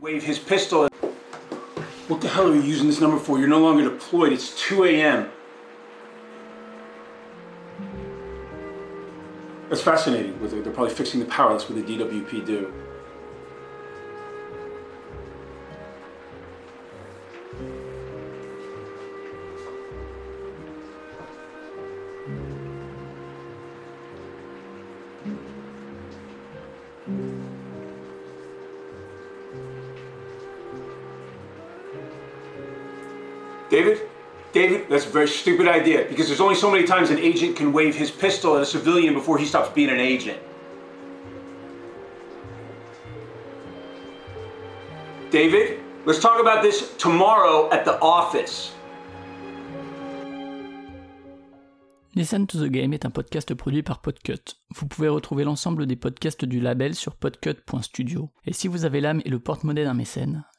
Wave his pistol. What the hell are you using this number for? You're no longer deployed. It's 2 a.m. That's fascinating. They're probably fixing the power. That's what the DWP do. David? David, that's a very stupid idea because there's only so many times an agent can wave his pistol at a civilian before he stops being an agent. David, let's talk about this tomorrow at the office. Listen to the Game est un podcast produit par Podcut. Vous pouvez retrouver l'ensemble des podcasts du label sur podcut.studio. Et si vous avez l'âme et le porte-monnaie d'un mécène,